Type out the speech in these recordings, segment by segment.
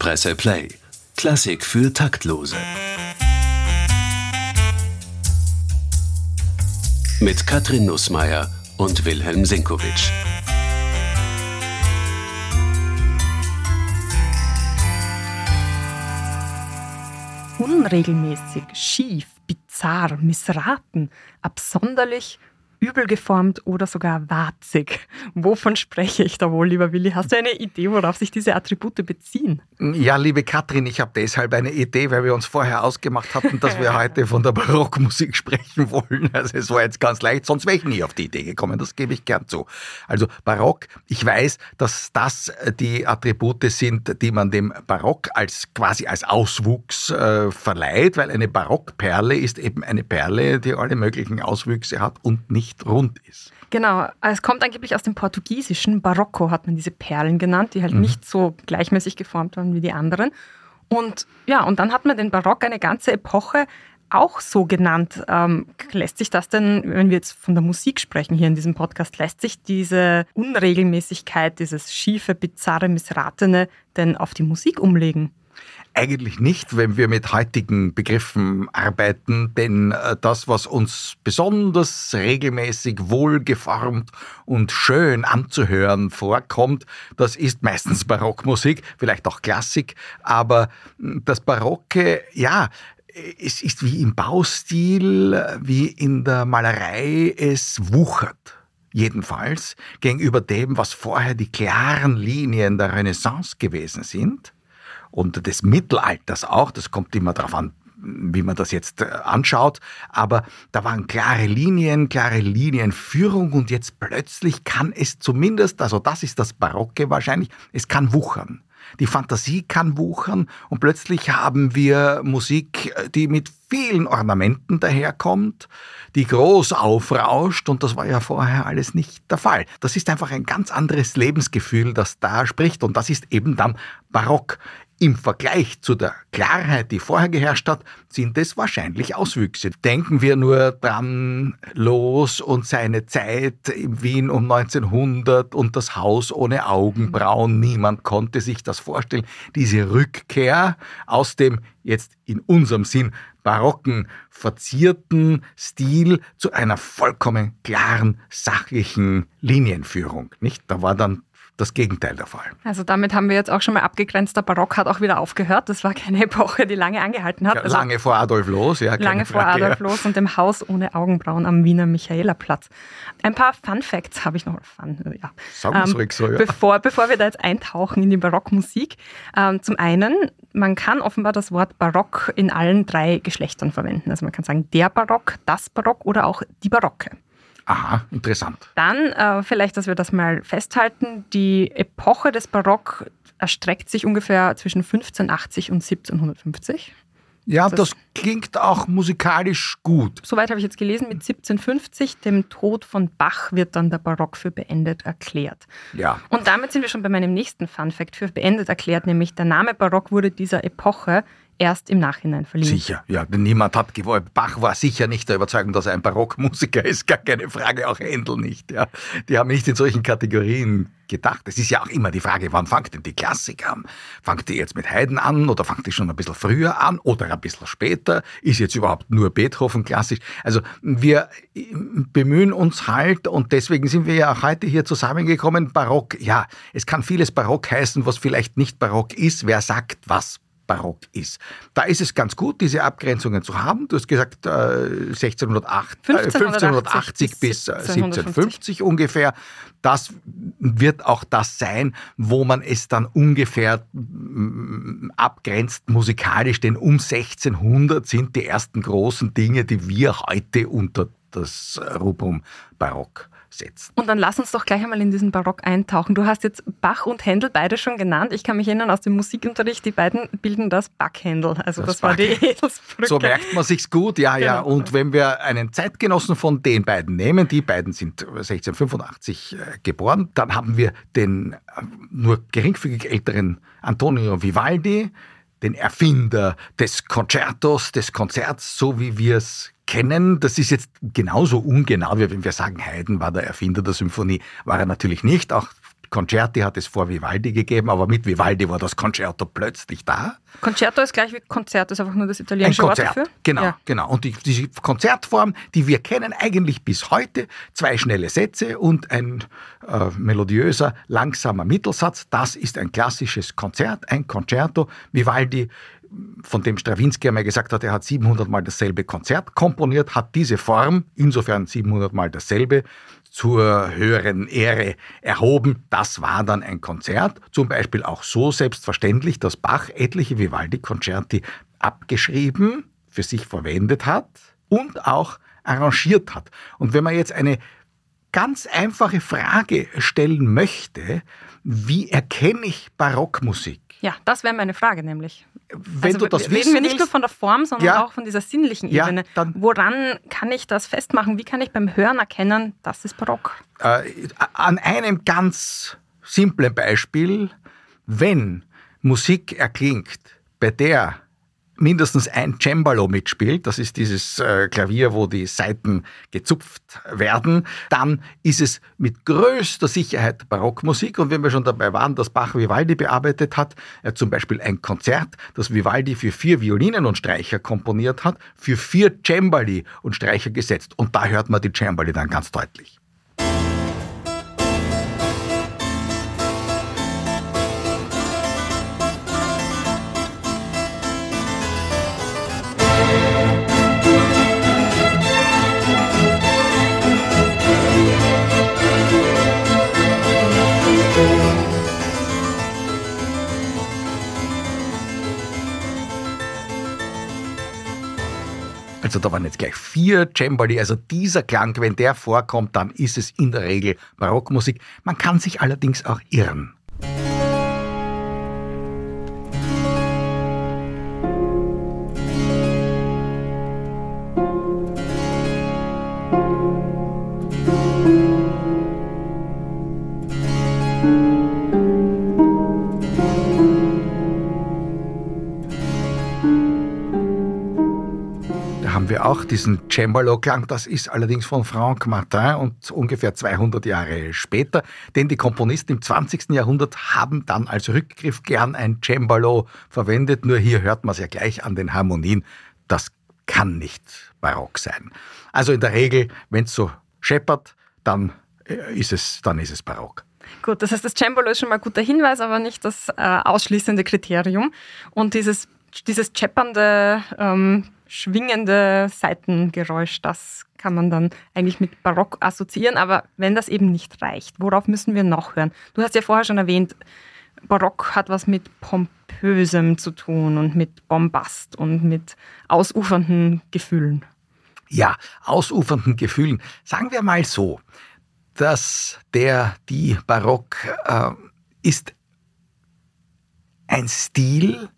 Presse Play. Klassik für Taktlose. Mit Katrin Nussmeier und Wilhelm Senkowitsch. Unregelmäßig, schief, bizarr, missraten, absonderlich, übel geformt oder sogar warzig. Wovon spreche ich da wohl, lieber Willi? Hast du eine Idee, worauf sich diese Attribute beziehen? Ja, liebe Katrin, ich habe deshalb eine Idee, weil wir uns vorher ausgemacht hatten, dass wir heute von der Barockmusik sprechen wollen. Also es war jetzt ganz leicht, sonst wäre ich nie auf die Idee gekommen, das gebe ich gern zu. Also Barock, ich weiß, dass das die Attribute sind, die man dem Barock als quasi als Auswuchs äh, verleiht, weil eine Barockperle ist eben eine Perle, die alle möglichen Auswüchse hat und nicht nicht rund ist. Genau, es kommt angeblich aus dem Portugiesischen. Barocco hat man diese Perlen genannt, die halt mhm. nicht so gleichmäßig geformt waren wie die anderen. Und ja, und dann hat man den Barock eine ganze Epoche auch so genannt. Ähm, lässt sich das denn, wenn wir jetzt von der Musik sprechen hier in diesem Podcast, lässt sich diese Unregelmäßigkeit, dieses schiefe, bizarre, missratene denn auf die Musik umlegen? Eigentlich nicht, wenn wir mit heutigen Begriffen arbeiten, denn äh, das, was uns besonders regelmäßig wohlgeformt und schön anzuhören vorkommt, das ist meistens Barockmusik, vielleicht auch Klassik, aber hm, das Barocke, ja, es ist wie im Baustil, wie in der Malerei, es wuchert. Jedenfalls gegenüber dem, was vorher die klaren Linien der Renaissance gewesen sind und des Mittelalters auch, das kommt immer darauf an, wie man das jetzt äh, anschaut, aber da waren klare Linien, klare Linienführung und jetzt plötzlich kann es zumindest, also das ist das Barocke wahrscheinlich, es kann wuchern. Die Fantasie kann wuchern und plötzlich haben wir Musik, äh, die mit vielen Ornamenten daherkommt, die groß aufrauscht und das war ja vorher alles nicht der Fall. Das ist einfach ein ganz anderes Lebensgefühl, das da spricht und das ist eben dann Barock. Im Vergleich zu der Klarheit, die vorher geherrscht hat, sind es wahrscheinlich Auswüchse. Denken wir nur dran los und seine Zeit in Wien um 1900 und das Haus ohne Augenbrauen. Niemand konnte sich das vorstellen. Diese Rückkehr aus dem jetzt in unserem Sinn barocken, verzierten Stil zu einer vollkommen klaren, sachlichen Linienführung. Nicht? Da war dann das Gegenteil der Fall. Also damit haben wir jetzt auch schon mal abgegrenzt, der Barock hat auch wieder aufgehört. Das war keine Epoche, die lange angehalten hat. Also lange vor Adolf Loos, ja. Lange vor Adolf Loos und dem Haus ohne Augenbrauen am Wiener Michaelerplatz. Ein paar Fun Facts habe ich noch. Fun, ja. Sagen wir ähm, ruhig so, ja. Bevor, bevor wir da jetzt eintauchen in die Barockmusik. Ähm, zum einen, man kann offenbar das Wort Barock in allen drei Geschlechtern verwenden. Also man kann sagen der Barock, das Barock oder auch die Barocke. Aha, interessant. Dann äh, vielleicht, dass wir das mal festhalten, die Epoche des Barock erstreckt sich ungefähr zwischen 1580 und 1750. Ja, das, das, klingt auch musikalisch gut. Soweit habe ich jetzt gelesen, mit 1750, dem Tod von Bach, wird dann der Barock für beendet erklärt. Ja. Und damit sind wir schon bei meinem nächsten Fun Fact für beendet erklärt, nämlich der Name Barock wurde dieser Epoche erst im Nachhinein verliehen. Sicher, ja. Niemand hat gewollt. Bach war sicher nicht der Überzeugung, dass er ein Barockmusiker ist. Gar keine Frage, auch Händel nicht. Ja. Die haben nicht in solchen Kategorien gedacht. Es ist ja auch immer die Frage, wann fängt denn die Klassik an? Fangt die jetzt mit Haydn an oder fangt die schon ein bisschen früher an oder ein bisschen später? Ist jetzt überhaupt nur Beethoven klassisch? Also wir bemühen uns halt und deswegen sind wir ja auch heute hier zusammengekommen. Barock, ja, es kann vieles Barock heißen, was vielleicht nicht Barock ist. Wer sagt, was barock ist. Da ist es ganz gut, diese Abgrenzungen zu haben. Du hast gesagt, äh, 1608, 1580, äh, bis 1750 ungefähr. Das wird auch das sein, wo man es dann ungefähr abgrenzt musikalisch, denn um 1600 sind die ersten großen Dinge, die wir heute unter das Rubrum Barock setzen. Und dann lass uns doch gleich einmal in diesen Barock eintauchen. Du hast jetzt Bach und Händel beide schon genannt. Ich kann mich erinnern aus dem Musikunterricht, die beiden bilden das Backhändel. Also das, das war die Eselsbrücke. So merkt man sich's gut, ja, genau. ja. Und wenn wir einen Zeitgenossen von den beiden nehmen, die beiden sind 1685 äh, geboren, dann haben wir den äh, nur geringfügig älteren Antonio Vivaldi, den Erfinder des Concertos, des Konzerts, so wie wir es kennen. Das ist jetzt genauso ungenau, wie wenn wir sagen, Haydn war der Erfinder der Symphonie. War er natürlich nicht. Auch Concerti hat es vor Vivaldi gegeben, aber mit Vivaldi war das Concerto plötzlich da. Concerto ist gleich wie Konzert, ist einfach nur das italienische Ein Wort Konzert. dafür. Genau, Ja. genau. Und die, diese Konzertform, die wir kennen eigentlich bis heute, zwei schnelle Sätze und ein äh, melodiöser, langsamer Mittelsatz, das ist ein klassisches Konzert, ein Concerto. Vivaldi, von dem Stravinsky einmal gesagt hat, er hat 700 Mal dasselbe Konzert komponiert, hat diese Form, insofern 700 Mal dasselbe, zur höheren Ehre erhoben. Das war dann ein Konzert. Zum Beispiel auch so selbstverständlich, dass Bach etliche Vivaldi-Konzerti abgeschrieben, für sich verwendet hat und auch arrangiert hat. Und wenn man jetzt eine ganz einfache Frage stellen möchte, wie erkenne ich Barockmusik? Ja, das wäre meine Frage nämlich. Wenn also du das reden wissen wir nicht willst, nur von der Form, sondern Ja. auch von dieser sinnlichen Ja, Ebene. dann- Woran kann ich das festmachen? Wie kann ich beim Hören erkennen, das ist Barock? äh, an einem ganz simplen Beispiel, wenn Musik erklingt, bei der mindestens ein Cembalo mitspielt, das ist dieses äh, Klavier, wo die Saiten gezupft werden, dann ist es mit größter Sicherheit Barockmusik. Und wenn wir schon dabei waren, dass Bach Vivaldi bearbeitet hat, er hat zum Beispiel ein Konzert, das Vivaldi für vier Violinen und Streicher komponiert hat, für vier Cembali und Streicher gesetzt. Und da hört man die Cembali dann ganz deutlich. Also da waren jetzt gleich vier Cembali. Also dieser Klang, wenn der vorkommt, dann ist es in der Regel Barockmusik. Man kann sich allerdings auch irren. Auch diesen Cembalo-Klang. Das ist allerdings von Franck Martin und ungefähr 200 Jahre später. Denn die Komponisten im 20. Jahrhundert haben dann als Rückgriff gern ein Cembalo verwendet. Nur hier hört man es ja gleich an den Harmonien. Das kann nicht barock sein. Also in der Regel, wenn es so scheppert, dann äh, ist es, dann ist es barock. Gut, das heißt, das Cembalo ist schon mal ein guter Hinweis, aber nicht das äh, ausschließende Kriterium. Und dieses, dieses scheppernde, ähm, schwingende Seitengeräusch, das kann man dann eigentlich mit Barock assoziieren. Aber wenn das eben nicht reicht, worauf müssen wir noch hören? Du hast ja vorher schon erwähnt, Barock hat was mit Pompösem zu tun und mit Bombast und mit ausufernden Gefühlen. ja, ausufernden Gefühlen. Sagen wir mal so, dass der, die Barock äh, ist ein Stil,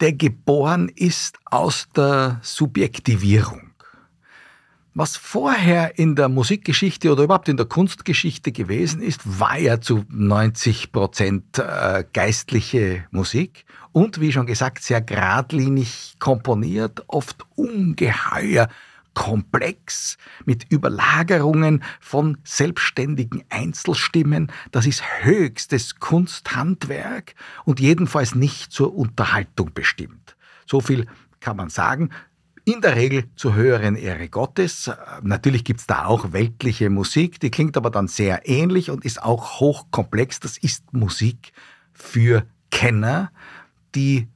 der geboren ist aus der Subjektivierung. Was vorher in der Musikgeschichte oder überhaupt in der Kunstgeschichte gewesen ist, war ja zu 90 Prozent äh, geistliche Musik und wie schon gesagt sehr geradlinig komponiert, oft ungeheuer komplex mit Überlagerungen von selbstständigen Einzelstimmen. Das ist höchstes Kunsthandwerk und jedenfalls nicht zur Unterhaltung bestimmt. So viel kann man sagen. In der Regel zur höheren Ehre Gottes. Natürlich gibt's da auch weltliche Musik, die klingt aber dann sehr ähnlich und ist auch hochkomplex. Das ist Musik für Kenner, die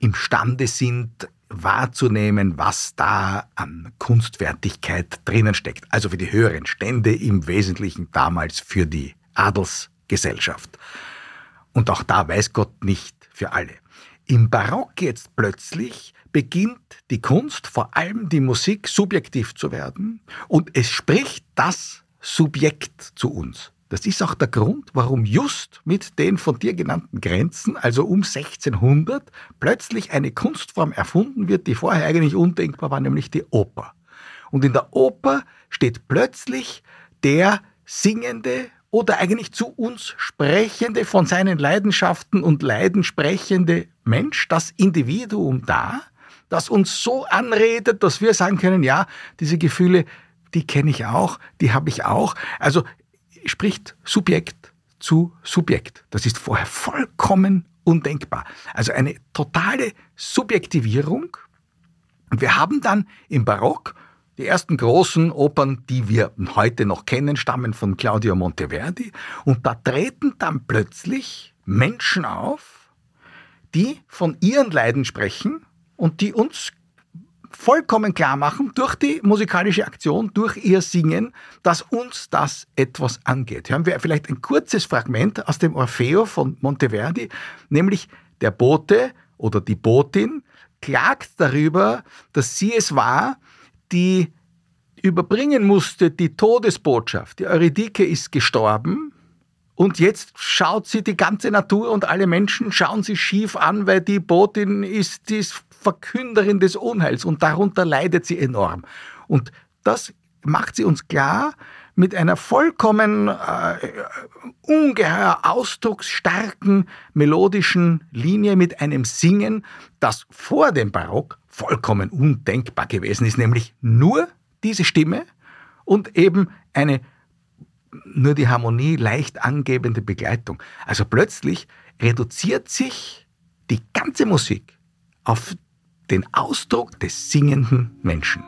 imstande sind, wahrzunehmen, was da an Kunstfertigkeit drinnen steckt. Also für die höheren Stände, im Wesentlichen damals für die Adelsgesellschaft. Und auch da weiß Gott nicht für alle. Im Barock jetzt plötzlich beginnt die Kunst, vor allem die Musik, subjektiv zu werden und es spricht das Subjekt zu uns. Das ist auch der Grund, warum just mit den von dir genannten Grenzen, also um 1600, plötzlich eine Kunstform erfunden wird, die vorher eigentlich undenkbar war, nämlich die Oper. Und in der Oper steht plötzlich der singende oder eigentlich zu uns sprechende, von seinen Leidenschaften und Leiden sprechende Mensch, das Individuum da, das uns so anredet, dass wir sagen können, ja, diese Gefühle, die kenne ich auch, die habe ich auch. Also spricht Subjekt zu Subjekt. Das ist vorher vollkommen undenkbar. Also eine totale Subjektivierung. Und wir haben dann im Barock die ersten großen Opern, die wir heute noch kennen, stammen von Claudio Monteverdi. Und da treten dann plötzlich Menschen auf, die von ihren Leiden sprechen und die uns vollkommen klar machen, durch die musikalische Aktion, durch ihr Singen, dass uns das etwas angeht. Hören wir vielleicht ein kurzes Fragment aus dem Orfeo von Monteverdi, nämlich der Bote oder die Botin klagt darüber, dass sie es war, die überbringen musste die Todesbotschaft. Die Eurydike ist gestorben und jetzt schaut sie die ganze Natur und alle Menschen schauen sie schief an, weil die Botin ist die Verkünderin des Unheils und darunter leidet sie enorm. Und das macht sie uns klar mit einer vollkommen äh, ungeheuer ausdrucksstarken melodischen Linie, mit einem Singen, das vor dem Barock vollkommen undenkbar gewesen ist, nämlich nur diese Stimme und eben eine nur die Harmonie leicht angebende Begleitung. Also plötzlich reduziert sich die ganze Musik auf den Ausdruck des singenden Menschen.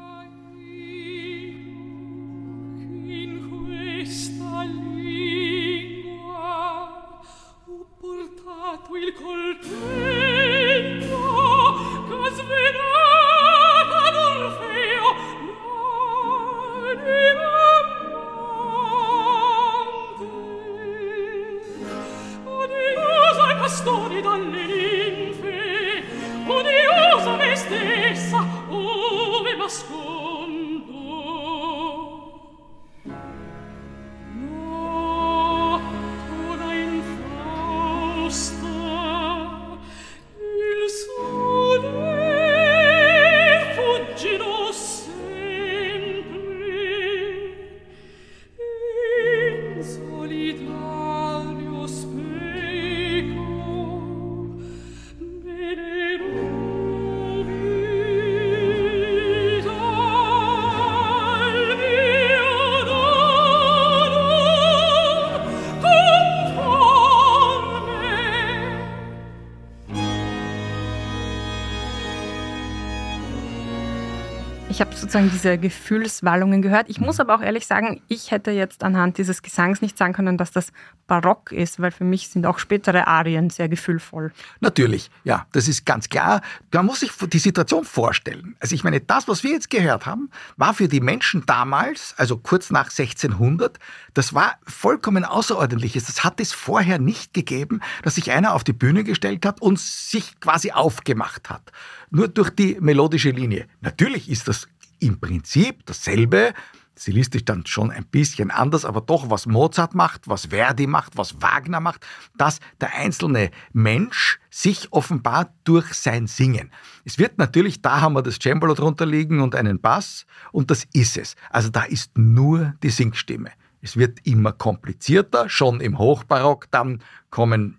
Sozusagen diese Gefühlswallungen gehört. Ich muss aber auch ehrlich sagen, ich hätte jetzt anhand dieses Gesangs nicht sagen können, dass das barock ist, weil für mich sind auch spätere Arien sehr gefühlvoll. Natürlich, ja, das ist ganz klar. Man muss sich die Situation vorstellen. Also ich meine, das, was wir jetzt gehört haben, war für die Menschen damals, also kurz nach 1600, das war vollkommen außerordentliches. Das hat es vorher nicht gegeben, dass sich einer auf die Bühne gestellt hat und sich quasi aufgemacht hat. Nur durch die melodische Linie. Natürlich ist das im Prinzip dasselbe, stilistisch dann schon ein bisschen anders, aber doch, was Mozart macht, was Verdi macht, was Wagner macht, dass der einzelne Mensch sich offenbart durch sein Singen. Es wird natürlich, da haben wir das Cembalo drunter liegen und einen Bass und das ist es. Also da ist nur die Singstimme. Es wird immer komplizierter, schon im Hochbarock, dann kommen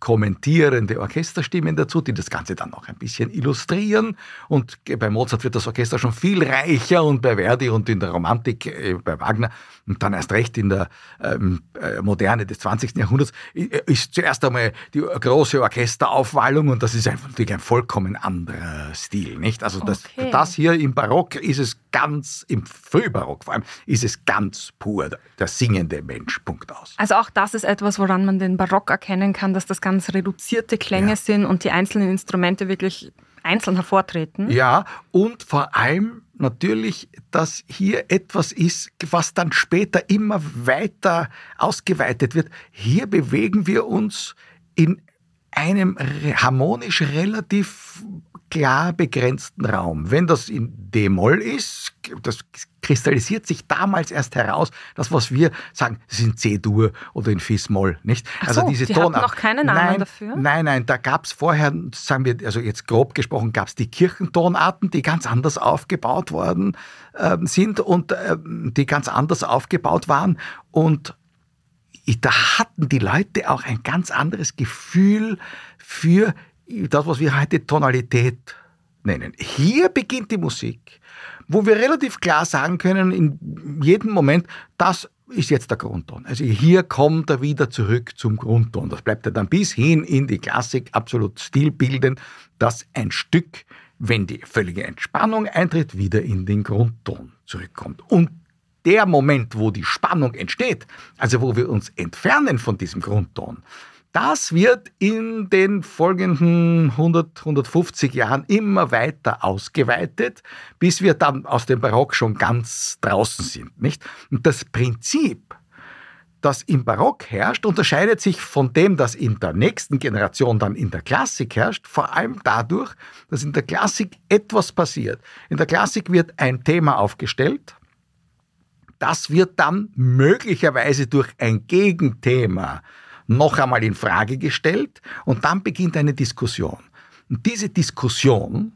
kommentierende Orchesterstimmen dazu, die das Ganze dann noch ein bisschen illustrieren. Und bei Mozart wird das Orchester schon viel reicher und bei Verdi und in der Romantik, äh, bei Wagner und dann erst recht in der ähm, äh, Moderne des 20. Jahrhunderts ist zuerst einmal die große Orchesteraufwallung und das ist natürlich ein vollkommen anderer Stil, nicht? Also das, okay. das hier im Barock ist es ganz, im Frühbarock vor allem, ist es ganz pur der singende Mensch, Punkt aus. Also auch das ist etwas, woran man den Barock erkennen kann, dass das ganz reduzierte Klänge ja. sind und die einzelnen Instrumente wirklich einzeln hervortreten. Ja, und vor allem natürlich, dass hier etwas ist, was dann später immer weiter ausgeweitet wird. Hier bewegen wir uns in einem harmonisch relativ klar begrenzten Raum. Wenn das in D-Moll ist, das kristallisiert sich damals erst heraus, das, was wir sagen, das ist in C-Dur oder in Fis-Moll, nicht? Ach also so, diese die Tonart. noch keine Namen nein, dafür? Nein, nein, da gab es vorher, sagen wir, also jetzt grob gesprochen, gab es die Kirchentonarten, die ganz anders aufgebaut worden äh, sind und äh, die ganz anders aufgebaut waren und da hatten die Leute auch ein ganz anderes Gefühl für das, was wir heute Tonalität nennen. Hier beginnt die Musik, wo wir relativ klar sagen können, in jedem Moment, das ist jetzt der Grundton. Also hier kommt er wieder zurück zum Grundton. Das bleibt er dann bis hin in die Klassik absolut stilbildend, dass ein Stück, wenn die völlige Entspannung eintritt, wieder in den Grundton zurückkommt. Und der Moment, wo die Spannung entsteht, also wo wir uns entfernen von diesem Grundton, das wird in den folgenden 100, 150 Jahren immer weiter ausgeweitet, bis wir dann aus dem Barock schon ganz draußen sind. Nicht? Und das Prinzip, das im Barock herrscht, unterscheidet sich von dem, das in der nächsten Generation dann in der Klassik herrscht, vor allem dadurch, dass in der Klassik etwas passiert. In der Klassik wird ein Thema aufgestellt, das wird dann möglicherweise durch ein Gegenthema noch einmal in Frage gestellt und dann beginnt eine Diskussion. Und diese Diskussion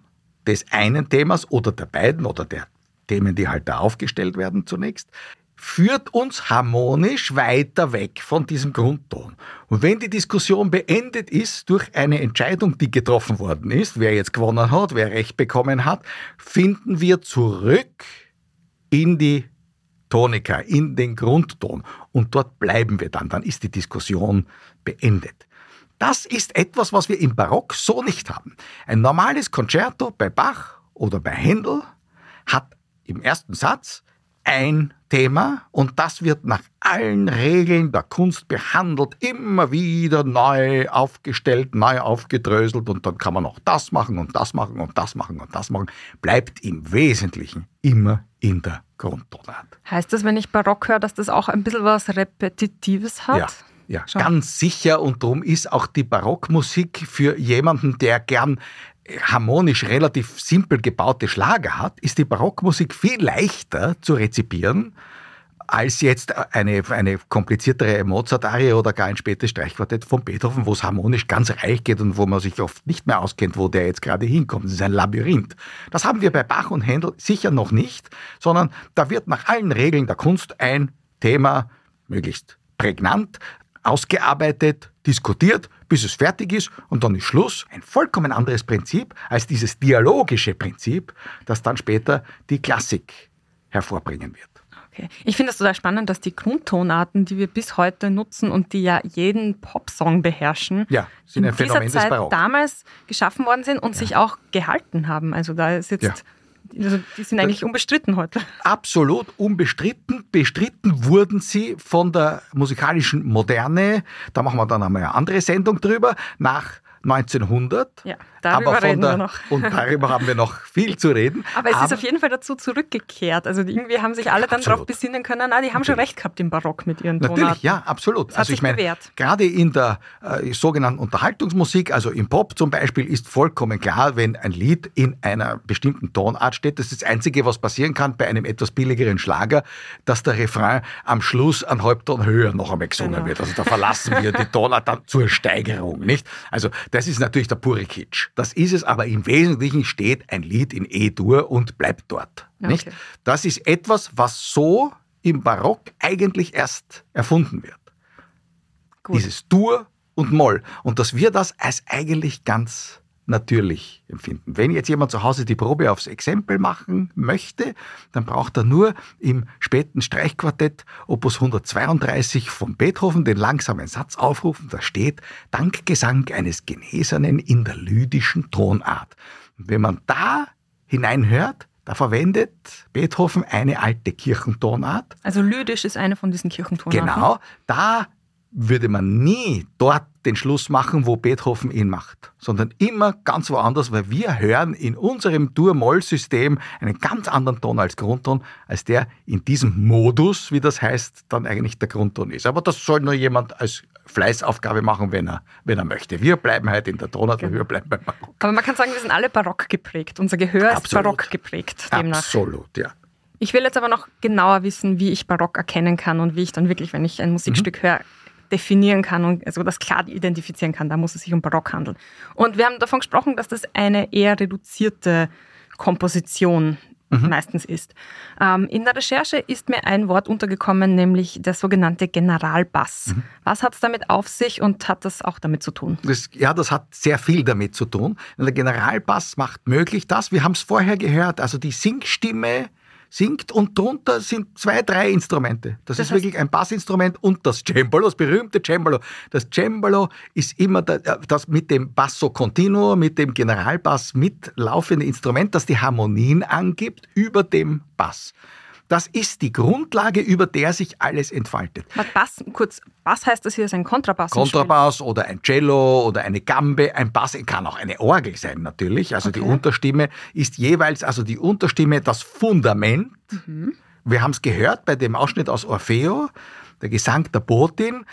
des einen Themas oder der beiden oder der Themen, die halt da aufgestellt werden zunächst, führt uns harmonisch weiter weg von diesem Grundton. Und wenn die Diskussion beendet ist durch eine Entscheidung, die getroffen worden ist, wer jetzt gewonnen hat, wer Recht bekommen hat, finden wir zurück in die Tonika, in den Grundton. Und dort bleiben wir dann. Dann ist die Diskussion beendet. Das ist etwas, was wir im Barock so nicht haben. Ein normales Concerto bei Bach oder bei Händel hat im ersten Satz ein Thema und das wird nach allen Regeln der Kunst behandelt, immer wieder neu aufgestellt, neu aufgedröselt und dann kann man auch das machen und das machen und das machen und das machen. Bleibt im Wesentlichen immer in der Grundtonart. Heißt das, wenn ich Barock höre, dass das auch ein bisschen was Repetitives hat? Ja. Ja, Schon. ganz sicher. Und darum ist auch die Barockmusik für jemanden, der gern harmonisch relativ simpel gebaute Schlager hat, ist die Barockmusik viel leichter zu rezipieren als jetzt eine, eine kompliziertere Mozart-Arie oder gar ein spätes Streichquartett von Beethoven, wo es harmonisch ganz reich geht und wo man sich oft nicht mehr auskennt, wo der jetzt gerade hinkommt. Das ist ein Labyrinth. Das haben wir bei Bach und Händel sicher noch nicht, sondern da wird nach allen Regeln der Kunst ein Thema möglichst prägnant ausgearbeitet, diskutiert, bis es fertig ist und dann ist Schluss. Ein vollkommen anderes Prinzip als dieses dialogische Prinzip, das dann später die Klassik hervorbringen wird. Okay. Ich finde es total spannend, dass die Grundtonarten, die wir bis heute nutzen und die ja jeden Popsong beherrschen, ja, sind ein in dieser Zeit damals geschaffen worden sind und ja. sich auch gehalten haben. Also da ist jetzt ja. Also die sind eigentlich unbestritten heute. Absolut unbestritten. Bestritten wurden sie von der musikalischen Moderne. Da machen wir dann einmal eine andere Sendung drüber. Nach 1900. Ja, darüber reden der, wir noch. Und darüber haben wir noch viel zu reden. Aber es Aber, ist auf jeden Fall dazu zurückgekehrt. Also irgendwie haben sich alle dann darauf besinnen können, na, die haben Natürlich. schon recht gehabt im Barock mit ihren Tonarten. Natürlich, ja, absolut. Das also ich meine, gerade in der äh, sogenannten Unterhaltungsmusik, also im Pop zum Beispiel, ist vollkommen klar, wenn ein Lied in einer bestimmten Tonart steht, das ist das Einzige, was passieren kann bei einem etwas billigeren Schlager, dass der Refrain am Schluss einen Halbton höher noch einmal gesungen genau. wird. Also da verlassen wir die Tonart dann zur Steigerung, nicht? Also das ist natürlich der pure Kitsch. Das ist es, aber im Wesentlichen steht ein Lied in E-Dur und bleibt dort. Okay. Nicht? Das ist etwas, was so im Barock eigentlich erst erfunden wird. Gut. Dieses Dur und Moll. Und dass wir das als eigentlich ganz natürlich empfinden. Wenn jetzt jemand zu Hause die Probe aufs Exempel machen möchte, dann braucht er nur im späten Streichquartett Opus 132 von Beethoven den langsamen Satz aufrufen. Da steht Dankgesang eines Genesenen in der lydischen Tonart. Und wenn man da hineinhört, da verwendet Beethoven eine alte Kirchentonart. Also lydisch ist eine von diesen Kirchentonarten. Genau, da würde man nie dort den Schluss machen, wo Beethoven ihn macht, sondern immer ganz woanders, weil wir hören in unserem Dur-Moll-System einen ganz anderen Ton als Grundton, als der in diesem Modus, wie das heißt, dann eigentlich der Grundton ist. Aber das soll nur jemand als Fleißaufgabe machen, wenn er, wenn er möchte. Wir bleiben halt in der Tonart, genau. wir bleiben beim Barock. Aber man kann sagen, wir sind alle barock geprägt. Unser Gehör ist Absolut. barock geprägt. Demnach. Absolut, ja. Ich will jetzt aber noch genauer wissen, wie ich Barock erkennen kann und wie ich dann wirklich, wenn ich ein Musikstück mhm. höre, definieren kann und also das klar identifizieren kann. Da muss es sich um Barock handeln. Und wir haben davon gesprochen, dass das eine eher reduzierte Komposition mhm. meistens ist. Ähm, in der Recherche ist mir ein Wort untergekommen, nämlich der sogenannte Generalbass. Mhm. Was hat es damit auf sich und hat das auch damit zu tun? Das, ja, das hat sehr viel damit zu tun. Der Generalbass macht möglich das, wir haben es vorher gehört, also die Singstimme singt und drunter sind zwei, drei Instrumente. Das, das ist wirklich ein Bassinstrument und das Cembalo, das berühmte Cembalo. Das Cembalo ist immer das mit dem Basso Continuo, mit dem Generalbass mitlaufende Instrument, das die Harmonien angibt über dem Bass. Das ist die Grundlage, über der sich alles entfaltet. Bass, kurz, Bass heißt das hier ist ein Kontrabass? Kontrabass oder ein Cello oder eine Gambe. Ein Bass kann auch eine Orgel sein natürlich. Also okay. die Unterstimme ist jeweils, also die Unterstimme das Fundament. Mhm. Wir haben es gehört bei dem Ausschnitt aus Orfeo. Der Gesang der Botin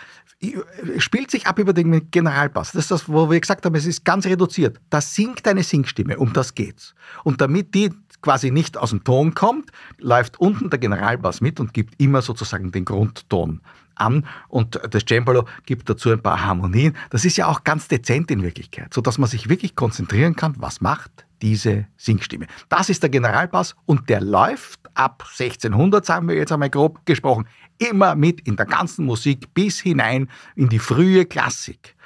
spielt sich ab über den Generalbass. Das ist das, wo wir gesagt haben, es ist ganz reduziert. Da singt eine Singstimme, um das geht's. Und damit die quasi nicht aus dem Ton kommt, läuft unten der Generalbass mit und gibt immer sozusagen den Grundton an und das Cembalo gibt dazu ein paar Harmonien. Das ist ja auch ganz dezent in Wirklichkeit, sodass man sich wirklich konzentrieren kann, was macht diese Singstimme. Das ist der Generalbass und der läuft ab 1600, sagen wir jetzt einmal grob gesprochen, immer mit in der ganzen Musik bis hinein in die frühe Klassik.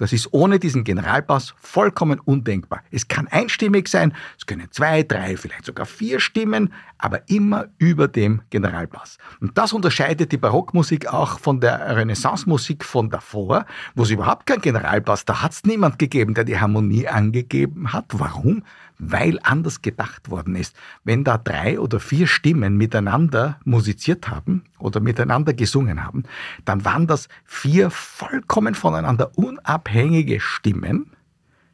Das ist ohne diesen Generalbass vollkommen undenkbar. Es kann einstimmig sein, es können zwei, drei, vielleicht sogar vier Stimmen, aber immer über dem Generalbass. Und das unterscheidet die Barockmusik auch von der Renaissance-Musik von davor, wo es überhaupt keinen Generalbass, da hat es niemand gegeben, der die Harmonie angegeben hat. Warum? Weil anders gedacht worden ist. Wenn da drei oder vier Stimmen miteinander musiziert haben oder miteinander gesungen haben, dann waren das vier vollkommen voneinander unabhängige Stimmen.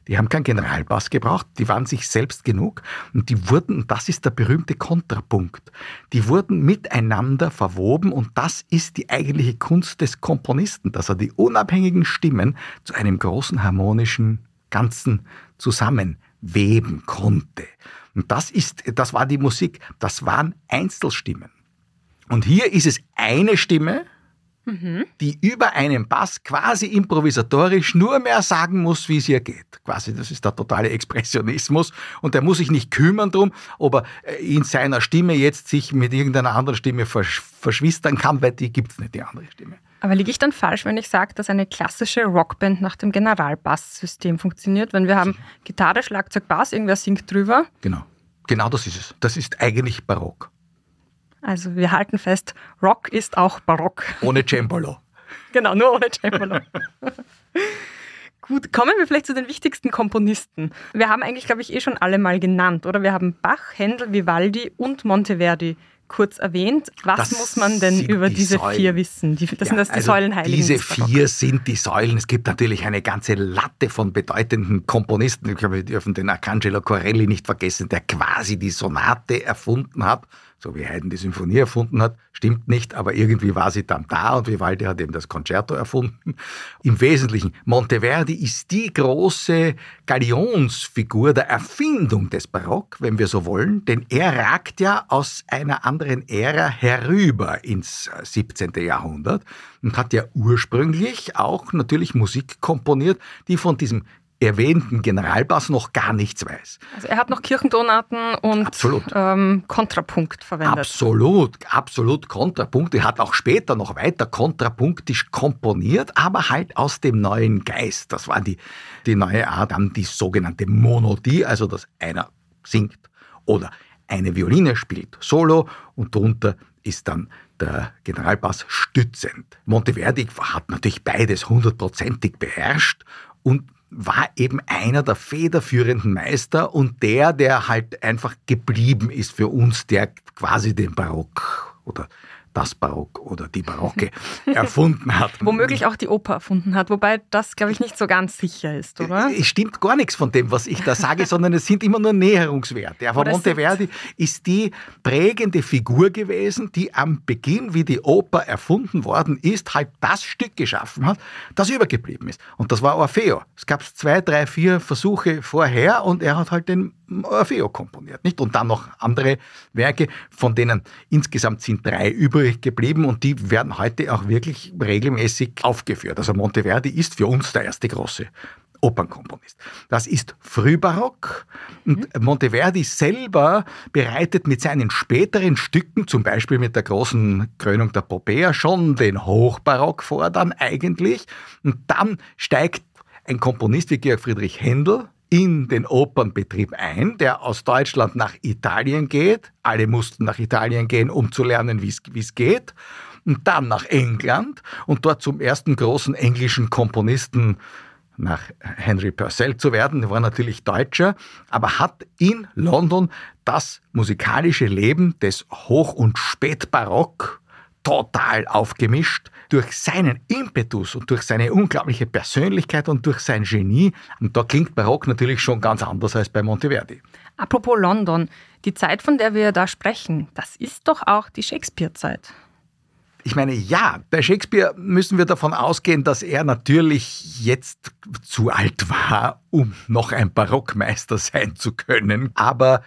Die haben keinen Generalbass gebraucht, die waren sich selbst genug und die wurden, und das ist der berühmte Kontrapunkt, die wurden miteinander verwoben und das ist die eigentliche Kunst des Komponisten, dass er die unabhängigen Stimmen zu einem großen harmonischen Ganzen zusammen weben konnte. Und das ist, das war die Musik. Das waren Einzelstimmen. Und hier ist es eine Stimme, mhm. die über einen Bass quasi improvisatorisch nur mehr sagen muss, wie es ihr geht. Quasi, das ist der totale Expressionismus. Und der muss sich nicht kümmern drum, ob er äh, in seiner Stimme jetzt sich mit irgendeiner anderen Stimme verschwistern kann, weil die gibt es nicht, die andere Stimme. Aber liege ich dann falsch, wenn ich sage, dass eine klassische Rockband nach dem Generalbass-System funktioniert? Wenn wir haben Gitarre, Schlagzeug, Bass, irgendwer singt drüber? Genau. Genau das ist es. Das ist eigentlich Barock. Also wir halten fest, Rock ist auch Barock. Ohne Cembalo. genau, nur ohne Cembalo. Gut, kommen wir vielleicht zu den wichtigsten Komponisten. Wir haben eigentlich, glaube ich, eh schon alle mal genannt, oder? Wir haben Bach, Händel, Vivaldi und Monteverdi kurz erwähnt. Was das muss man denn über die diese Säulen. vier wissen? Die, das ja, sind das die also Säulenheiligen. Diese vier sind die Säulen. Es gibt natürlich eine ganze Latte von bedeutenden Komponisten. Ich glaube, wir dürfen den Arcangelo Corelli nicht vergessen, der quasi die Sonate erfunden hat so wie Haydn die Symphonie erfunden hat, stimmt nicht, aber irgendwie war sie dann da und Vivaldi hat eben das Concerto erfunden. Im Wesentlichen, Monteverdi ist die große Galionsfigur der Erfindung des Barock, wenn wir so wollen, denn er ragt ja aus einer anderen Ära herüber ins 17. Jahrhundert und hat ja ursprünglich auch natürlich Musik komponiert, die von diesem erwähnten Generalbass noch gar nichts weiß. Also er hat noch Kirchentonaten und ähm, Kontrapunkt verwendet. Absolut, absolut Kontrapunkt. Er hat auch später noch weiter kontrapunktisch komponiert, aber halt aus dem neuen Geist. Das war die, die neue Art, dann die sogenannte Monodie, also dass einer singt oder eine Violine spielt solo und drunter ist dann der Generalbass stützend. Monteverdi hat natürlich beides hundertprozentig beherrscht und war eben einer der federführenden Meister und der, der halt einfach geblieben ist für uns, der quasi den Barock oder das Barock oder die Barocke erfunden hat. Womöglich auch die Oper erfunden hat, wobei das, glaube ich, nicht so ganz sicher ist, oder? Es stimmt gar nichts von dem, was ich da sage, sondern es sind immer nur Näherungswerte. Aber Monteverdi ist die prägende Figur gewesen, die am Beginn, wie die Oper erfunden worden ist, halt das Stück geschaffen hat, das übergeblieben ist. Und das war Orfeo. Es gab zwei, drei, vier Versuche vorher und er hat halt den Orfeo komponiert, nicht? Und dann noch andere Werke, von denen insgesamt sind drei übrig geblieben und die werden heute auch wirklich regelmäßig aufgeführt. Also Monteverdi ist für uns der erste große Opernkomponist. Das ist Frühbarock und Monteverdi selber bereitet mit seinen späteren Stücken, zum Beispiel mit der großen Krönung der Popea, schon den Hochbarock vor dann eigentlich. Und dann steigt ein Komponist wie Georg Friedrich Händel in den Opernbetrieb ein, der aus Deutschland nach Italien geht. Alle mussten nach Italien gehen, um zu lernen, wie es geht. Und dann nach England und dort zum ersten großen englischen Komponisten nach Henry Purcell zu werden. Der war natürlich Deutscher, aber hat in London das musikalische Leben des Hoch- und Spätbarock total aufgemischt durch seinen Impetus und durch seine unglaubliche Persönlichkeit und durch sein Genie. Und da klingt Barock natürlich schon ganz anders als bei Monteverdi. Apropos London, die Zeit, von der wir da sprechen, das ist doch auch die Shakespeare-Zeit. Ich meine, ja, bei Shakespeare müssen wir davon ausgehen, dass er natürlich jetzt zu alt war, um noch ein Barockmeister sein zu können. Aber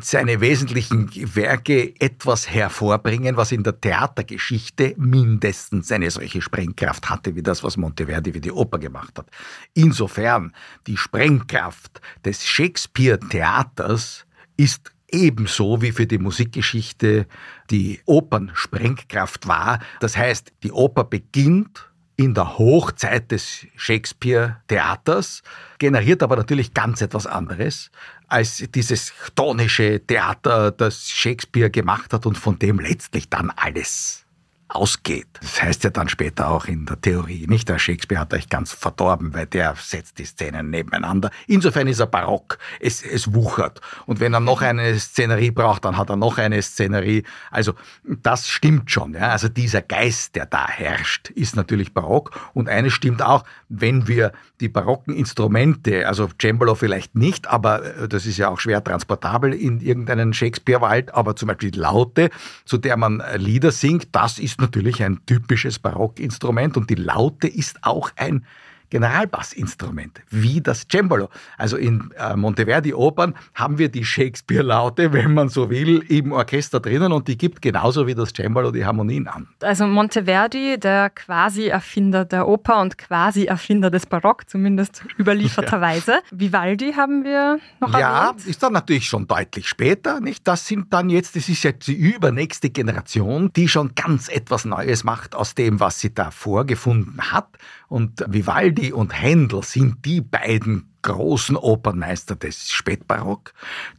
seine wesentlichen Werke etwas hervorbringen, was in der Theatergeschichte mindestens eine solche Sprengkraft hatte, wie das, was Monteverdi wie die Oper gemacht hat. Insofern, die Sprengkraft des Shakespeare-Theaters ist ebenso wie für die Musikgeschichte die Opernsprengkraft war. Das heißt, die Oper beginnt in der Hochzeit des Shakespeare-Theaters, generiert aber natürlich ganz etwas anderes als dieses chtonische Theater, das Shakespeare gemacht hat und von dem letztlich dann alles ausgeht. Das heißt ja dann später auch in der Theorie, nicht? Der Shakespeare hat euch ganz verdorben, weil der setzt die Szenen nebeneinander. Insofern ist er barock. Es, es wuchert. Und wenn er noch eine Szenerie braucht, dann hat er noch eine Szenerie. Also das stimmt schon. Ja? Also dieser Geist, der da herrscht, ist natürlich barock. Und eines stimmt auch, wenn wir die barocken Instrumente, also Cembalo vielleicht nicht, aber äh, das ist ja auch schwer transportabel in irgendeinen Shakespeare-Wald, aber zum Beispiel die Laute, zu der man äh, Lieder singt, das ist natürlich ein typisches Barockinstrument und die Laute ist auch ein Generalbassinstrument, wie das Cembalo. Also in äh, Monteverdi-Opern haben wir die Shakespeare-Laute, wenn man so will, im Orchester drinnen und die gibt genauso wie das Cembalo die Harmonien an. Also Monteverdi, der Quasi-Erfinder der Oper und Quasi-Erfinder des Barock, zumindest überlieferterweise. Ja. Vivaldi haben wir noch Ja, erwähnt. ist dann natürlich schon deutlich später, nicht? Das sind dann jetzt, das ist jetzt die übernächste Generation, die schon ganz etwas Neues macht aus dem, was sie da vorgefunden hat. Und Vivaldi und Händel sind die beiden großen Opernmeister des Spätbarock,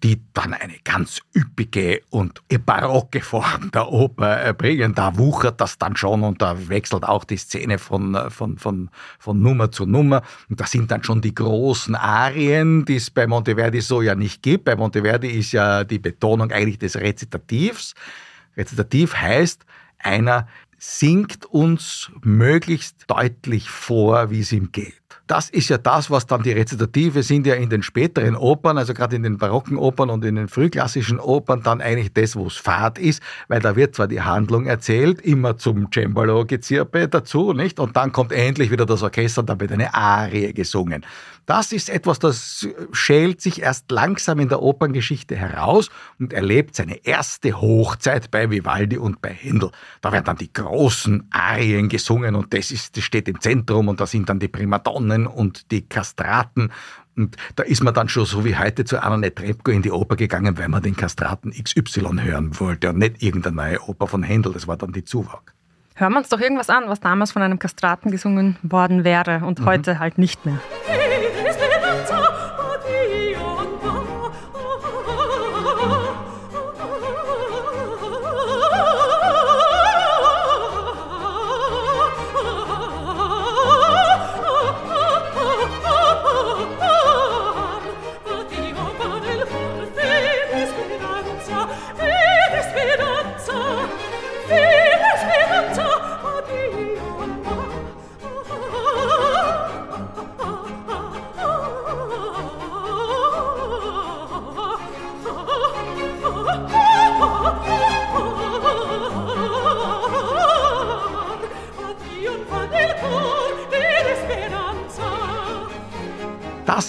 die dann eine ganz üppige und barocke Form der Oper bringen. Da wuchert das dann schon und da wechselt auch die Szene von, von, von, von Nummer zu Nummer. Und das sind dann schon die großen Arien, die es bei Monteverdi so ja nicht gibt. Bei Monteverdi ist ja die Betonung eigentlich des Rezitativs. Rezitativ heißt, einer singt uns möglichst deutlich vor, wie es ihm geht. Das ist ja das, was dann die Rezitative sind ja in den späteren Opern, also gerade in den barocken Opern und in den frühklassischen Opern dann eigentlich das, wo es Fahrt ist, weil da wird zwar die Handlung erzählt, immer zum Cembalo-Gezirpe dazu, nicht? Und dann kommt endlich wieder das Orchester und dann wird eine Arie gesungen. Das ist etwas, das schält sich erst langsam in der Operngeschichte heraus und erlebt seine erste Hochzeit bei Vivaldi und bei Händel. Da werden dann die großen Arien gesungen und das, ist, das steht im Zentrum und da sind dann die Primadonnen und die Kastraten und da ist man dann schon so wie heute zu Anna Netrebko in die Oper gegangen, weil man den Kastraten XY hören wollte und nicht irgendeine neue Oper von Händel, das war dann die Zuwag. Hören wir uns doch irgendwas an, was damals von einem Kastraten gesungen worden wäre und mhm. heute halt nicht mehr.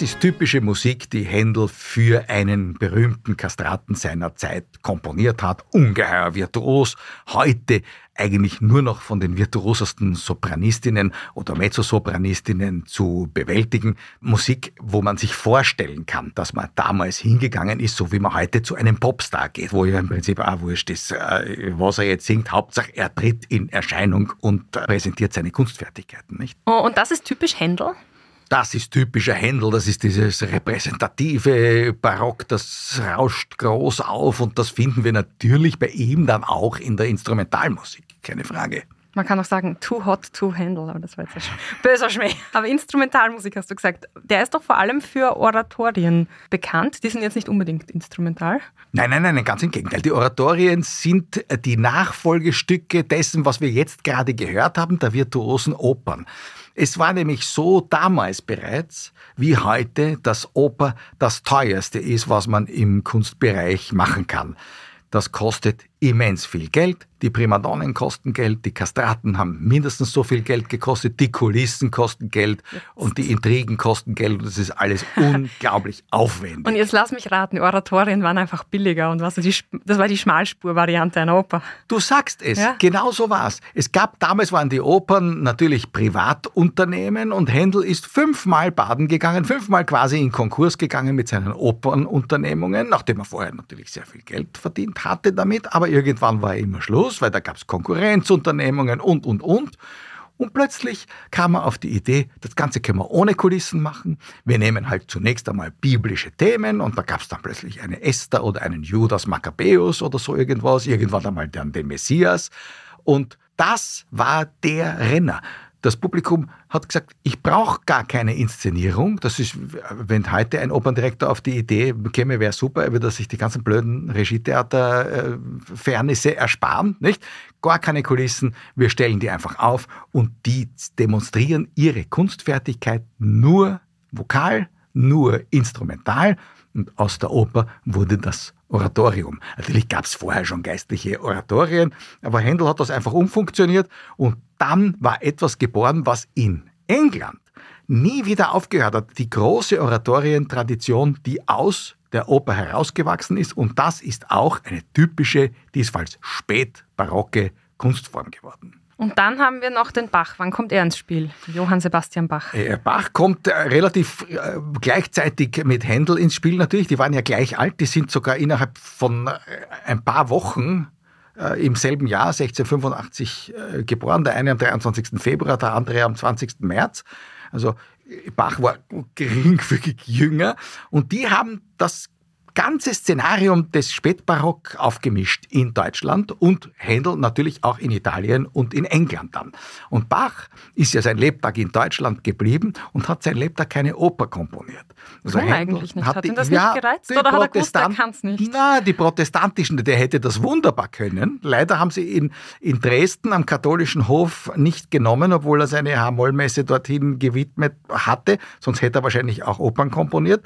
Ist typische Musik, die Händel für einen berühmten Kastraten seiner Zeit komponiert hat. Ungeheuer virtuos. Heute eigentlich nur noch von den virtuosesten Sopranistinnen oder Mezzosopranistinnen zu bewältigen. Musik, wo man sich vorstellen kann, dass man damals hingegangen ist, so wie man heute zu einem Popstar geht, wo ja im Prinzip auch wurscht ist, äh, was er jetzt singt. Hauptsache, er tritt in Erscheinung und präsentiert seine Kunstfertigkeiten, nicht? Oh, und das ist typisch Händel? Das ist typischer Händel, das ist dieses repräsentative Barock, das rauscht groß auf und das finden wir natürlich bei ihm dann auch in der Instrumentalmusik, keine Frage. Man kann auch sagen, too hot to handle, aber das war jetzt ein böser Schmäh. Aber Instrumentalmusik hast du gesagt, der ist doch vor allem für Oratorien bekannt. Die sind jetzt nicht unbedingt instrumental. Nein, nein, nein, ganz im Gegenteil. Die Oratorien sind die Nachfolgestücke dessen, was wir jetzt gerade gehört haben, der virtuosen Opern. Es war nämlich so damals bereits wie heute, dass Oper das teuerste ist, was man im Kunstbereich machen kann. Das kostet immens viel Geld. Die Primadonnen kosten Geld, die Kastraten haben mindestens so viel Geld gekostet, die Kulissen kosten Geld und die Intrigen kosten Geld und das ist alles unglaublich aufwendig. Und jetzt lass mich raten, die Oratorien waren einfach billiger und was, das war die Schmalspur-Variante einer Oper. Du sagst es, ja? genau so war es. Es gab, damals waren die Opern natürlich Privatunternehmen und Händel ist fünfmal baden gegangen, fünfmal quasi in Konkurs gegangen mit seinen Opernunternehmungen, nachdem er vorher natürlich sehr viel Geld verdient hatte damit, aber irgendwann war immer Schluss, weil da gab es Konkurrenzunternehmungen und, und, und. Und plötzlich kam er auf die Idee, das Ganze können wir ohne Kulissen machen. Wir nehmen halt zunächst einmal biblische Themen und da gab es dann plötzlich eine Esther oder einen Judas Maccabäus oder so irgendwas, irgendwann einmal dann den Messias. Und das war der Renner. Das Publikum hat gesagt, ich brauche gar keine Inszenierung. Das ist, wenn heute ein Operndirektor auf die Idee käme, wäre super, er würde sich die ganzen blöden Regietheater-Fairnisse ersparen, nicht? Gar keine Kulissen, wir stellen die einfach auf und die demonstrieren ihre Kunstfertigkeit nur vokal, nur instrumental und aus der Oper wurde das Oratorium. Natürlich gab es vorher schon geistliche Oratorien, aber Händel hat das einfach umfunktioniert und dann war etwas geboren, was in England nie wieder aufgehört hat. Die große Oratorientradition, die aus der Oper herausgewachsen ist und das ist auch eine typische, diesfalls spätbarocke Kunstform geworden. Und dann haben wir noch den Bach. Wann kommt er ins Spiel? Johann Sebastian Bach. Äh, Bach kommt äh, relativ äh, gleichzeitig mit Händel ins Spiel natürlich. Die waren ja gleich alt. Die sind sogar innerhalb von ein paar Wochen im selben Jahr, 1685, geboren. Der eine am 23. Februar, der andere am 20. März. Also Bach war geringfügig jünger. Und die haben das ganze Szenarium des Spätbarock aufgemischt in Deutschland und Händel natürlich auch in Italien und in England dann. Und Bach ist ja sein Lebtag in Deutschland geblieben und hat sein Lebtag keine Oper komponiert. Also Warum eigentlich nicht? Hat, hat ihn das ja, nicht gereizt oder hat er gewusst, er kann es nicht? Na, die Protestantischen, der hätte das wunderbar können. Leider haben sie ihn in Dresden am katholischen Hof nicht genommen, obwohl er seine H-Moll-Messe dorthin gewidmet hatte. Sonst hätte er wahrscheinlich auch Opern komponiert.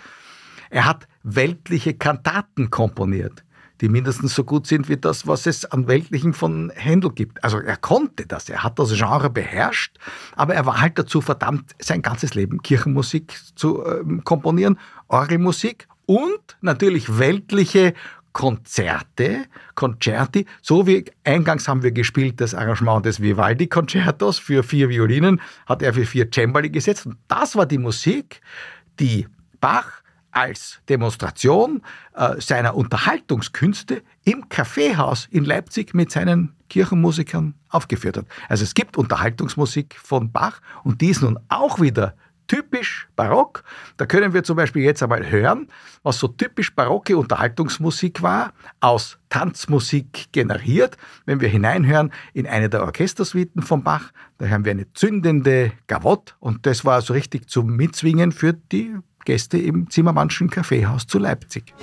Er hat weltliche Kantaten komponiert, die mindestens so gut sind wie das, was es an weltlichen von Händel gibt. Also er konnte das, er hat das Genre beherrscht, aber er war halt dazu verdammt, sein ganzes Leben Kirchenmusik zu äh, komponieren, Orgelmusik und natürlich weltliche Konzerte, Concerti, so wie eingangs haben wir gespielt das Arrangement des Vivaldi-Konzertos für vier Violinen, hat er für vier Cembali gesetzt. Und das war die Musik, die Bach als Demonstration äh, seiner Unterhaltungskünste im Kaffeehaus in Leipzig mit seinen Kirchenmusikern aufgeführt hat. Also es gibt Unterhaltungsmusik von Bach und die ist nun auch wieder typisch barock. Da können wir zum Beispiel jetzt einmal hören, was so typisch barocke Unterhaltungsmusik war, aus Tanzmusik generiert. Wenn wir hineinhören in eine der Orchestersuiten von Bach, da hören wir eine zündende Gavotte und das war so richtig zum Mitzwingen für die Gäste im Zimmermannschen Kaffeehaus zu Leipzig.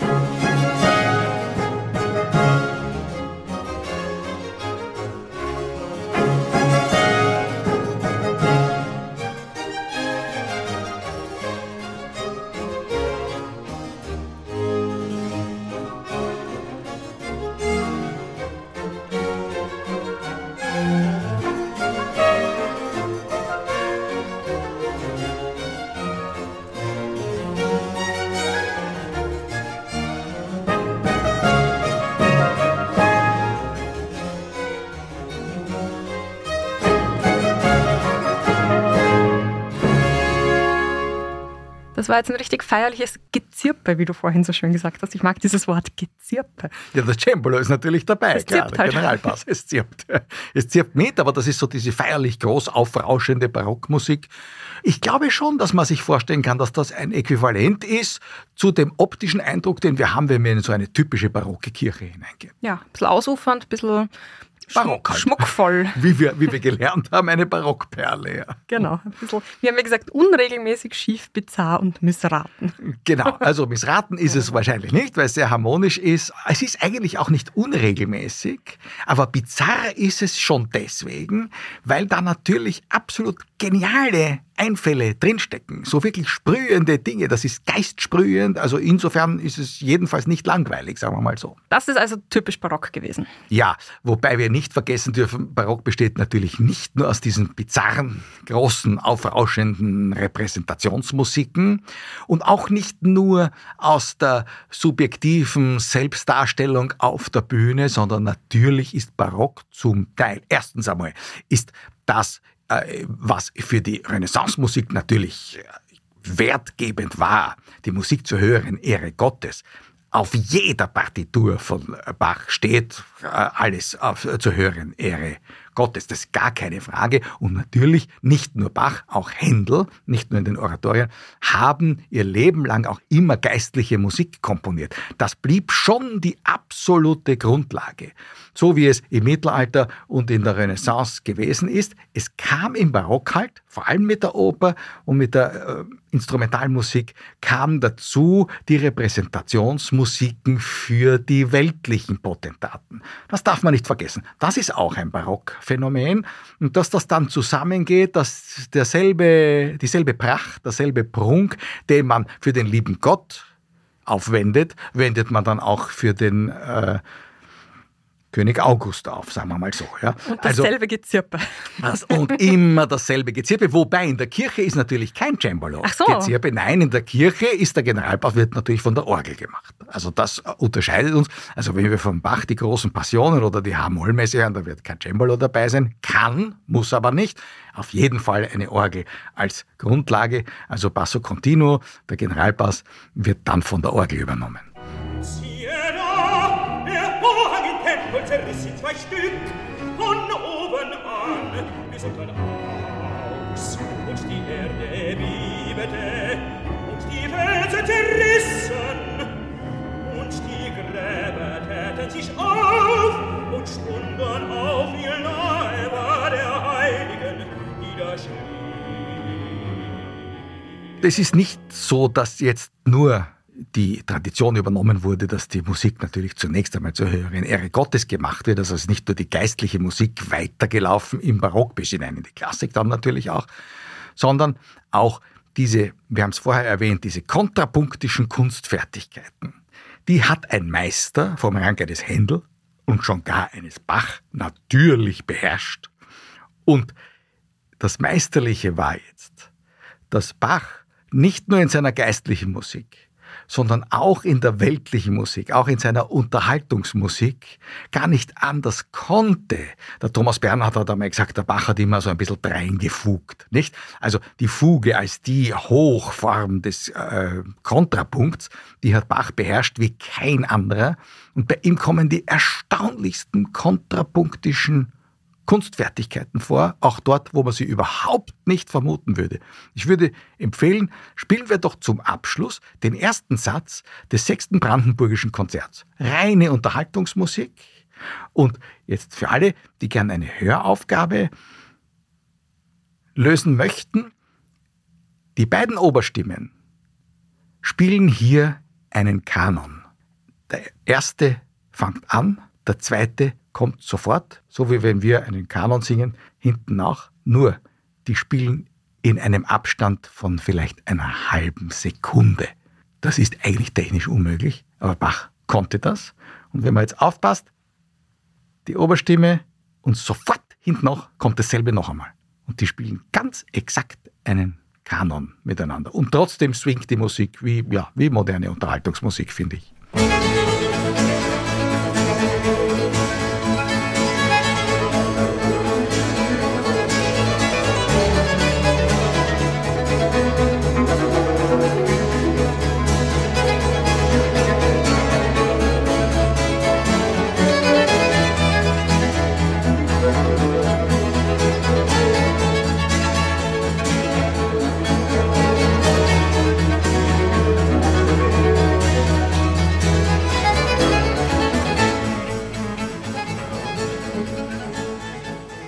War jetzt ein richtig feierliches Gezirpe, wie du vorhin so schön gesagt hast. Ich mag dieses Wort Gezirpe. Ja, das Cembalo ist natürlich dabei, es klar, der halt. Generalpass. Es zirpt. Es zirpt mit, aber das ist so diese feierlich groß aufrauschende Barockmusik. Ich glaube schon, dass man sich vorstellen kann, dass das ein Äquivalent ist zu dem optischen Eindruck, den wir haben, wenn wir in so eine typische barocke Kirche hineingehen. Ja, ein bisschen ausufernd, ein bisschen Barock halt. Schmuckvoll. Wie wir, wie wir gelernt haben, eine Barockperle. Ja. Genau. Ein bisschen, wir haben ja gesagt, unregelmäßig, schief, bizarr und missraten. Genau. Also missraten ist es wahrscheinlich nicht, weil es sehr harmonisch ist. Es ist eigentlich auch nicht unregelmäßig, aber bizarr ist es schon deswegen, weil da natürlich absolut geniale Einfälle drinstecken, so wirklich sprühende Dinge. Das ist geistsprühend, also insofern ist es jedenfalls nicht langweilig, sagen wir mal so. Das ist also typisch barock gewesen. Ja, wobei wir nicht vergessen dürfen, Barock besteht natürlich nicht nur aus diesen bizarren, großen, aufrauschenden Repräsentationsmusiken und auch nicht nur aus der subjektiven Selbstdarstellung auf der Bühne, sondern natürlich ist Barock zum Teil, erstens einmal, ist das was für die Renaissance-Musik natürlich äh, wertgebend war, die Musik zur höheren Ehre Gottes. Auf jeder Partitur von Bach steht äh, alles auf, zur höheren Ehre Gottes. Das ist gar keine Frage. Und natürlich nicht nur Bach, auch Händel, nicht nur in den Oratorien, haben ihr Leben lang auch immer geistliche Musik komponiert. Das blieb schon die absolute Grundlage so wie es im Mittelalter und in der Renaissance gewesen ist. Es kam im Barock halt, vor allem mit der Oper und mit der äh, Instrumentalmusik, kam dazu die Repräsentationsmusiken für die weltlichen Potentaten. Das darf man nicht vergessen. Das ist auch ein Barockphänomen. Und dass das dann zusammengeht, dass derselbe, dieselbe Pracht, derselbe Prunk, den man für den lieben Gott aufwendet, wendet man dann auch für den äh, König August auf, sagen wir mal so. Ja. Und dasselbe also, Gezirpe. und immer dasselbe Gezirpe, wobei in der Kirche ist natürlich kein Cembalo Ach so. Nein, in der Kirche ist der Generalbass wird natürlich von der Orgel gemacht. Also das unterscheidet uns. Also wenn wir vom Bach die großen Passionen oder die H-Moll-Messe hören, da wird kein Cembalo dabei sein. Kann, muss aber nicht. Auf jeden Fall eine Orgel als Grundlage. Also Basso Continuo, der Generalbass, wird dann von der Orgel übernommen. Zwei Stück von oben an bis unter Haus und die Erde bebete und die Felsen zerrissen und die Gräber täten sich auf und stunden auf ihr Leiber der Heiligen niederschrieben. Es ist nicht so, dass jetzt nur die Tradition übernommen wurde, dass die Musik natürlich zunächst einmal zur höheren Ehre Gottes gemacht wird. Also ist nicht nur die geistliche Musik weitergelaufen im Barock bis hinein in die Klassik dann natürlich auch, sondern auch diese, wir haben es vorher erwähnt, diese kontrapunktischen Kunstfertigkeiten. Die hat ein Meister vom Rang eines Händel und schon gar eines Bach natürlich beherrscht. Und das Meisterliche war jetzt, dass Bach nicht nur in seiner geistlichen Musik, sondern auch in der weltlichen Musik, auch in seiner Unterhaltungsmusik gar nicht anders konnte. Der Thomas Bernhard hat einmal gesagt, der Bach hat immer so ein bisschen dreingefugt, nicht? Also die Fuge als die Hochform des äh, Kontrapunkts, die hat Bach beherrscht wie kein anderer. Und bei ihm kommen die erstaunlichsten kontrapunktischen Kunstfertigkeiten vor, auch dort, wo man sie überhaupt nicht vermuten würde. Ich würde empfehlen, spielen wir doch zum Abschluss den ersten Satz des sechsten Brandenburgischen Konzerts. Reine Unterhaltungsmusik. Und jetzt für alle, die gern eine Höraufgabe lösen möchten, die beiden Oberstimmen spielen hier einen Kanon. Der erste fängt an, der zweite kommt sofort, so wie wenn wir einen Kanon singen, hinten nach. Nur, die spielen in einem Abstand von vielleicht einer halben Sekunde. Das ist eigentlich technisch unmöglich, aber Bach konnte das. Und wenn man jetzt aufpasst, die Oberstimme und sofort hinten nach kommt dasselbe noch einmal. Und die spielen ganz exakt einen Kanon miteinander. Und trotzdem swingt die Musik wie, ja, wie moderne Unterhaltungsmusik, finde ich.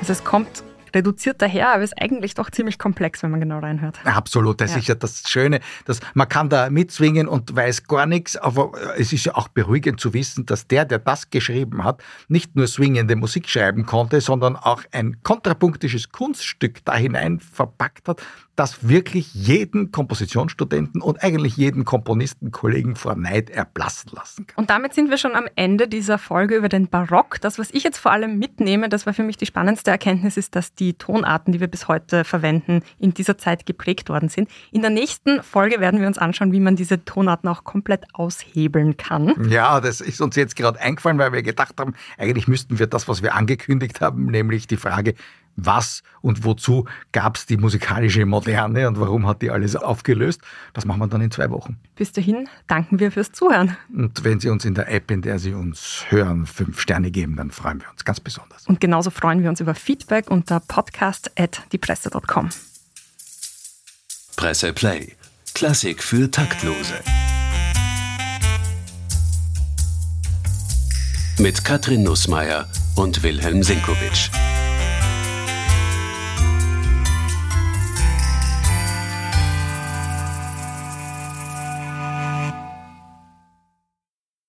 Also es kommt reduziert daher, aber ist eigentlich doch ziemlich komplex, wenn man genau reinhört. Absolut, das ja. ist ja das Schöne, dass man kann da mitzwingen und weiß gar nichts, aber es ist ja auch beruhigend zu wissen, dass der, der das geschrieben hat, nicht nur swingende Musik schreiben konnte, sondern auch ein kontrapunktisches Kunststück da hinein verpackt hat, das wirklich jeden Kompositionsstudenten und eigentlich jeden Komponistenkollegen vor Neid erblassen lassen kann. Und damit sind wir schon am Ende dieser Folge über den Barock. Das, was ich jetzt vor allem mitnehme, das war für mich die spannendste Erkenntnis, ist, dass die Tonarten, die wir bis heute verwenden, in dieser Zeit geprägt worden sind. In der nächsten Folge werden wir uns anschauen, wie man diese Tonarten auch komplett aushebeln kann. Ja, das ist uns jetzt gerade eingefallen, weil wir gedacht haben, eigentlich müssten wir das, was wir angekündigt haben, nämlich die Frage, was und wozu gab es die musikalische Moderne und warum hat die alles aufgelöst. Das machen wir dann in zwei Wochen. Bis dahin danken wir fürs Zuhören. Und wenn Sie uns in der App, in der Sie uns hören, fünf Sterne geben, dann freuen wir uns ganz besonders. Und genauso freuen wir uns über Feedback unter podcast.diepresse.com. Presse Play. Klassik für Taktlose. Mit Katrin Nussmeier und Wilhelm Sinkowitsch.